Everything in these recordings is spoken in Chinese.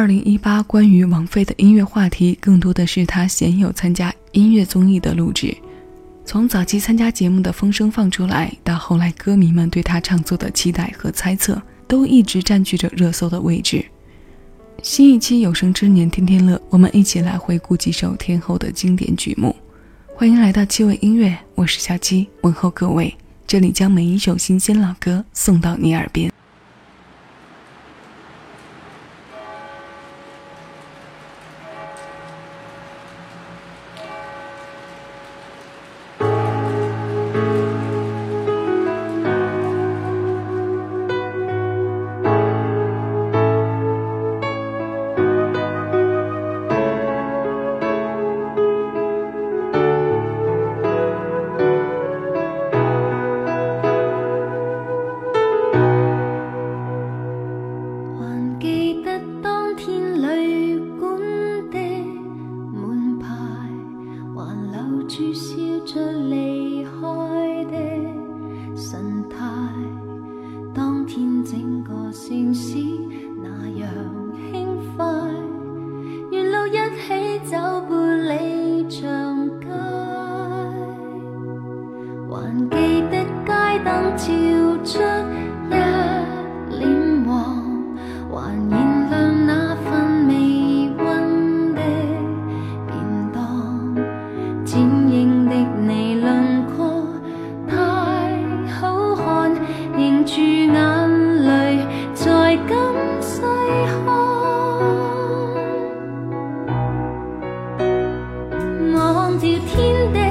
二零一八关于王菲的音乐话题，更多的是她鲜有参加音乐综艺的录制。从早期参加节目的风声放出来，到后来歌迷们对她创作的期待和猜测，都一直占据着热搜的位置。新一期有生之年天天乐，我们一起来回顾几首天后的经典曲目。欢迎来到七味音乐，我是小七，问候各位。这里将每一首新鲜老歌送到你耳边。注笑着离开的神态，当天整个城市那样。照天地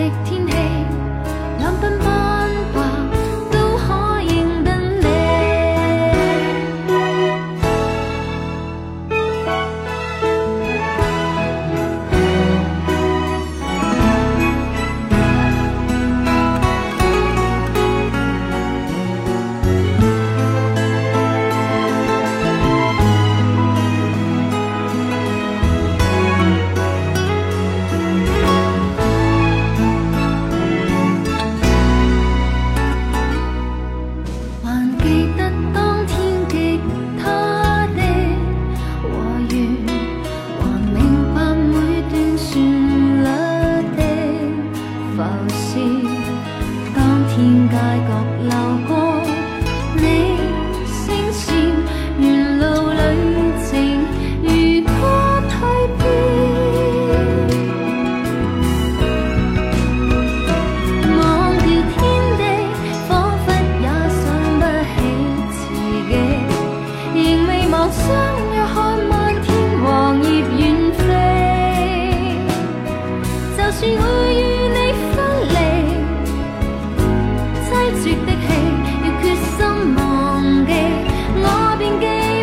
的天气。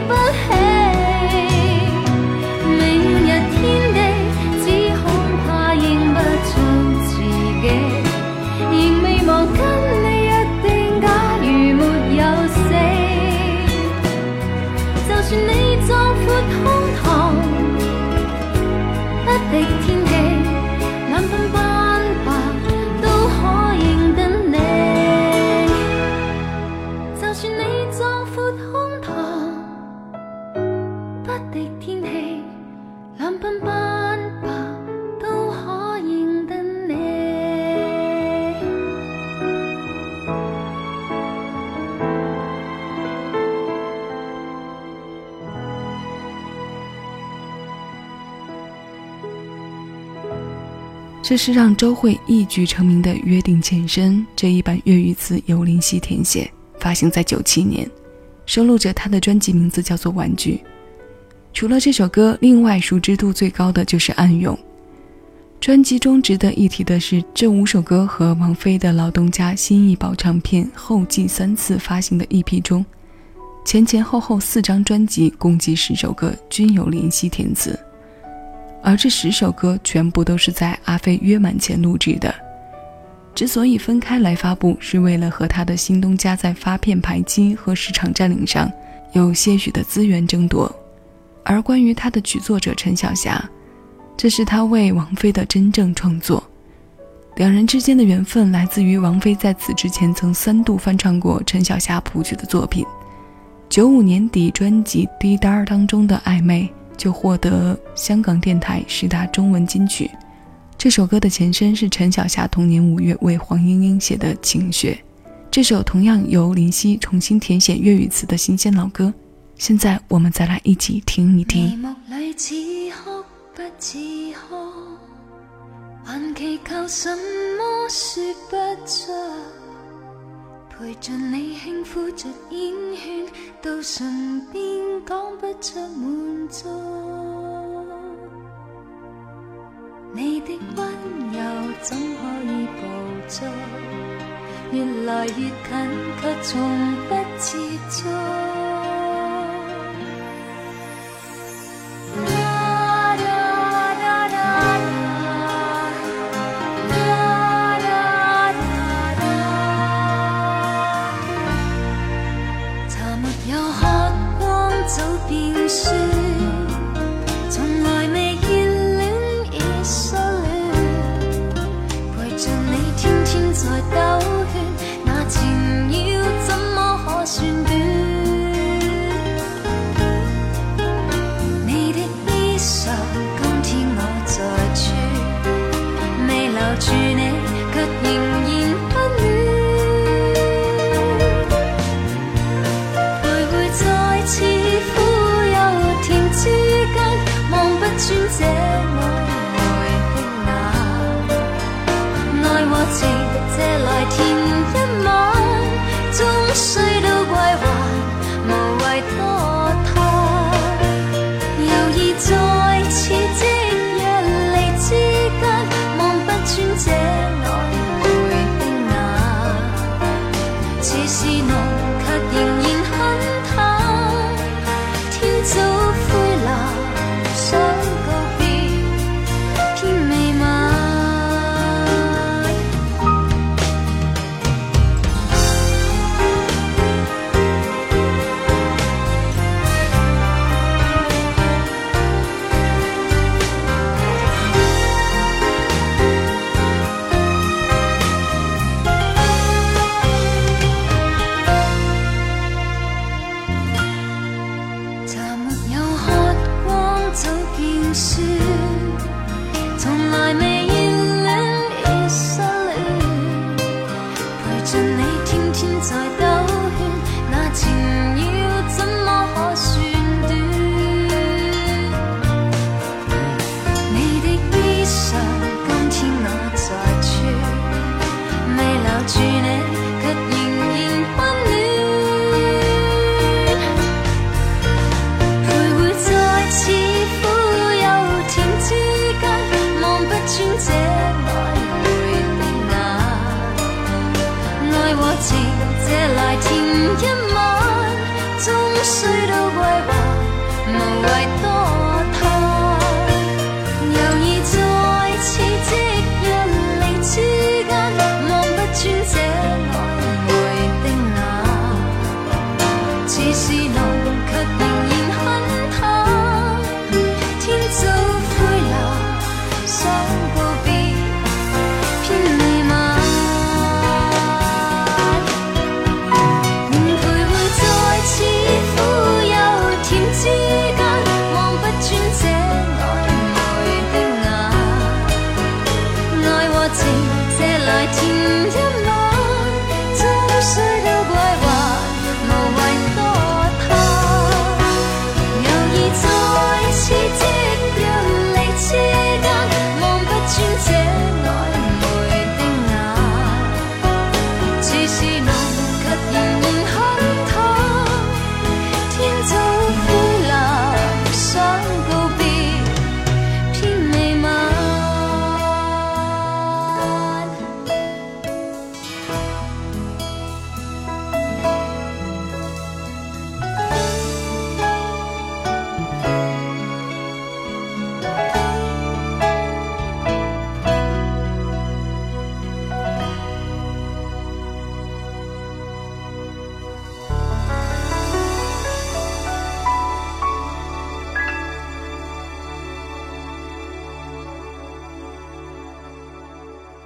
分开这是让周慧一举成名的《约定前身》这一版粤语词由林夕填写，发行在九七年，收录着她的专辑名字叫做《玩具》。除了这首歌，另外熟知度最高的就是《暗涌》。专辑中值得一提的是，这五首歌和王菲的老东家新艺宝唱片后继三次发行的 EP 中，前前后后四张专辑共计十首歌均由林夕填词，而这十首歌全部都是在阿飞约满前录制的。之所以分开来发布，是为了和他的新东家在发片排期和市场占领上有些许的资源争夺。而关于他的曲作者陈小霞。这是他为王菲的真正创作，两人之间的缘分来自于王菲在此之前曾三度翻唱过陈小霞谱曲的作品。九五年底专辑《滴答》当中的《暧昧》就获得香港电台十大中文金曲。这首歌的前身是陈小霞同年五月为黄莺莺写的《情雪》，这首同样由林夕重新填写粤语词的新鲜老歌。现在我们再来一起听一听。还祈求什么说不出？陪着你轻呼着烟圈，到唇边讲不出满足。你的温柔怎可以捕捉？越来越近，却从不接触。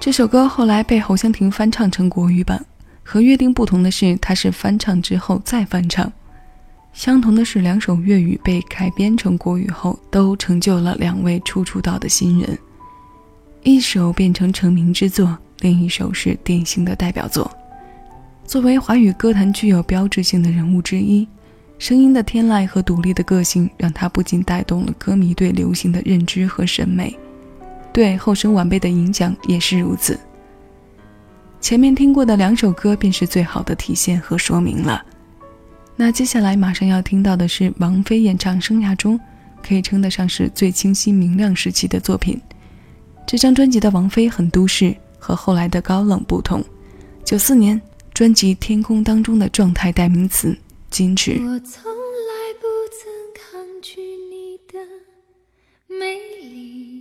这首歌后来被侯湘婷翻唱成国语版，和《约定》不同的是，它是翻唱之后再翻唱。相同的是，两首粤语被改编成国语后，都成就了两位初出道的新人。一首变成成名之作，另一首是典型的代表作。作为华语歌坛具有标志性的人物之一，声音的天籁和独立的个性，让他不仅带动了歌迷对流行的认知和审美。对后生晚辈的影响也是如此。前面听过的两首歌便是最好的体现和说明了。那接下来马上要听到的是王菲演唱生涯中可以称得上是最清晰明亮时期的作品。这张专辑的王菲很都市，和后来的高冷不同。九四年专辑《天空》当中的状态代名词“矜持”。我从来不曾抗拒你的美丽。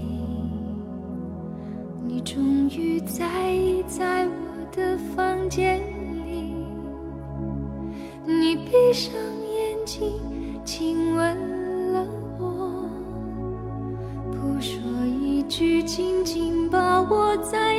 你终于在意在我的房间里，你闭上眼睛亲吻了我，不说一句，紧紧把我在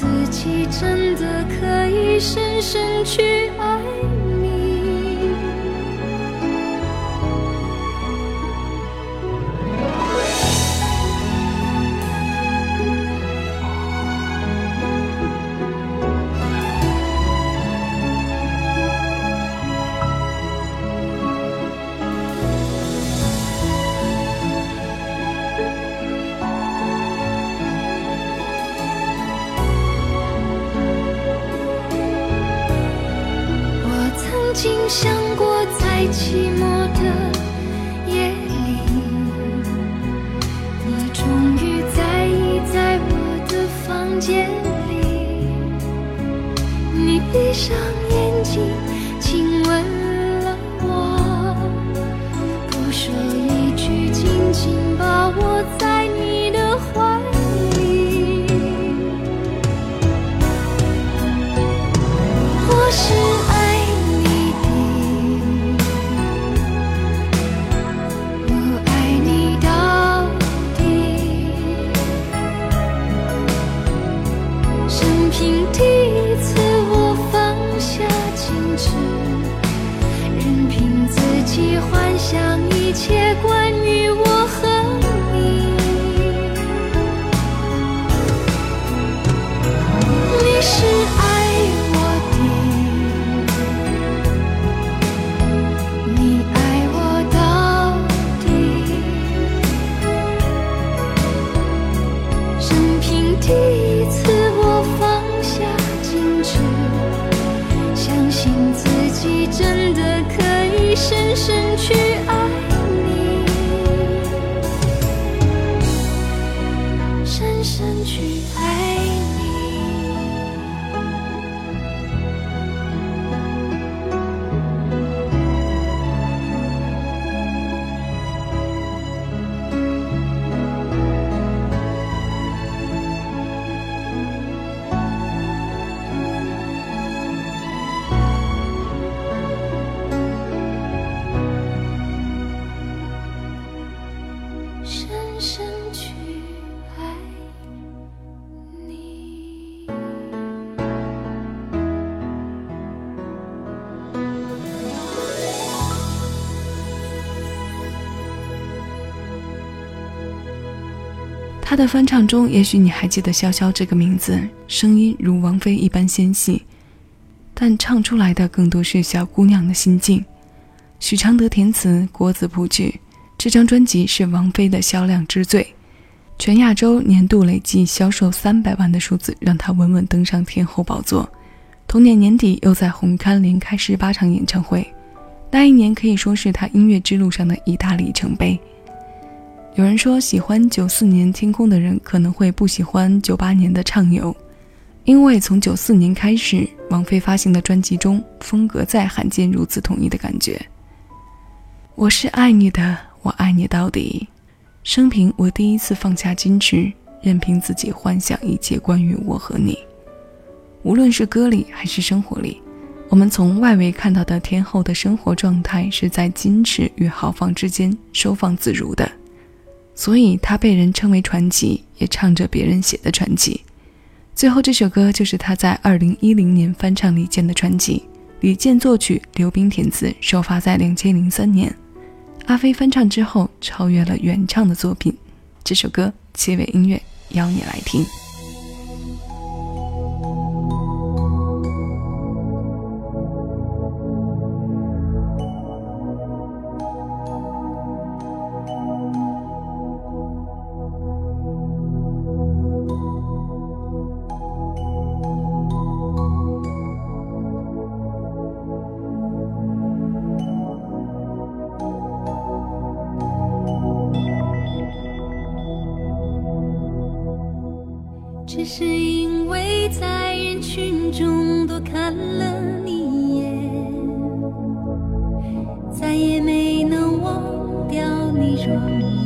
自己真的可以深深去爱。太，寂寞他的翻唱中，也许你还记得潇潇这个名字，声音如王菲一般纤细，但唱出来的更多是小姑娘的心境。许常德填词，郭子谱曲，这张专辑是王菲的销量之最，全亚洲年度累计销售三百万的数字，让她稳稳登上天后宝座。同年年底，又在红磡连开十八场演唱会，那一年可以说是她音乐之路上的一大里程碑。有人说，喜欢九四年天空的人可能会不喜欢九八年的畅游，因为从九四年开始，王菲发行的专辑中风格再罕见如此统一的感觉。我是爱你的，我爱你到底。生平我第一次放下矜持，任凭自己幻想一切关于我和你。无论是歌里还是生活里，我们从外围看到的天后的生活状态是在矜持与豪放之间收放自如的。所以他被人称为传奇，也唱着别人写的传奇。最后这首歌就是他在二零一零年翻唱李健的传奇，李健作曲，刘冰填词，首发在两千零三年。阿飞翻唱之后超越了原唱的作品。这首歌结尾音乐邀你来听。再也没能忘掉你容颜。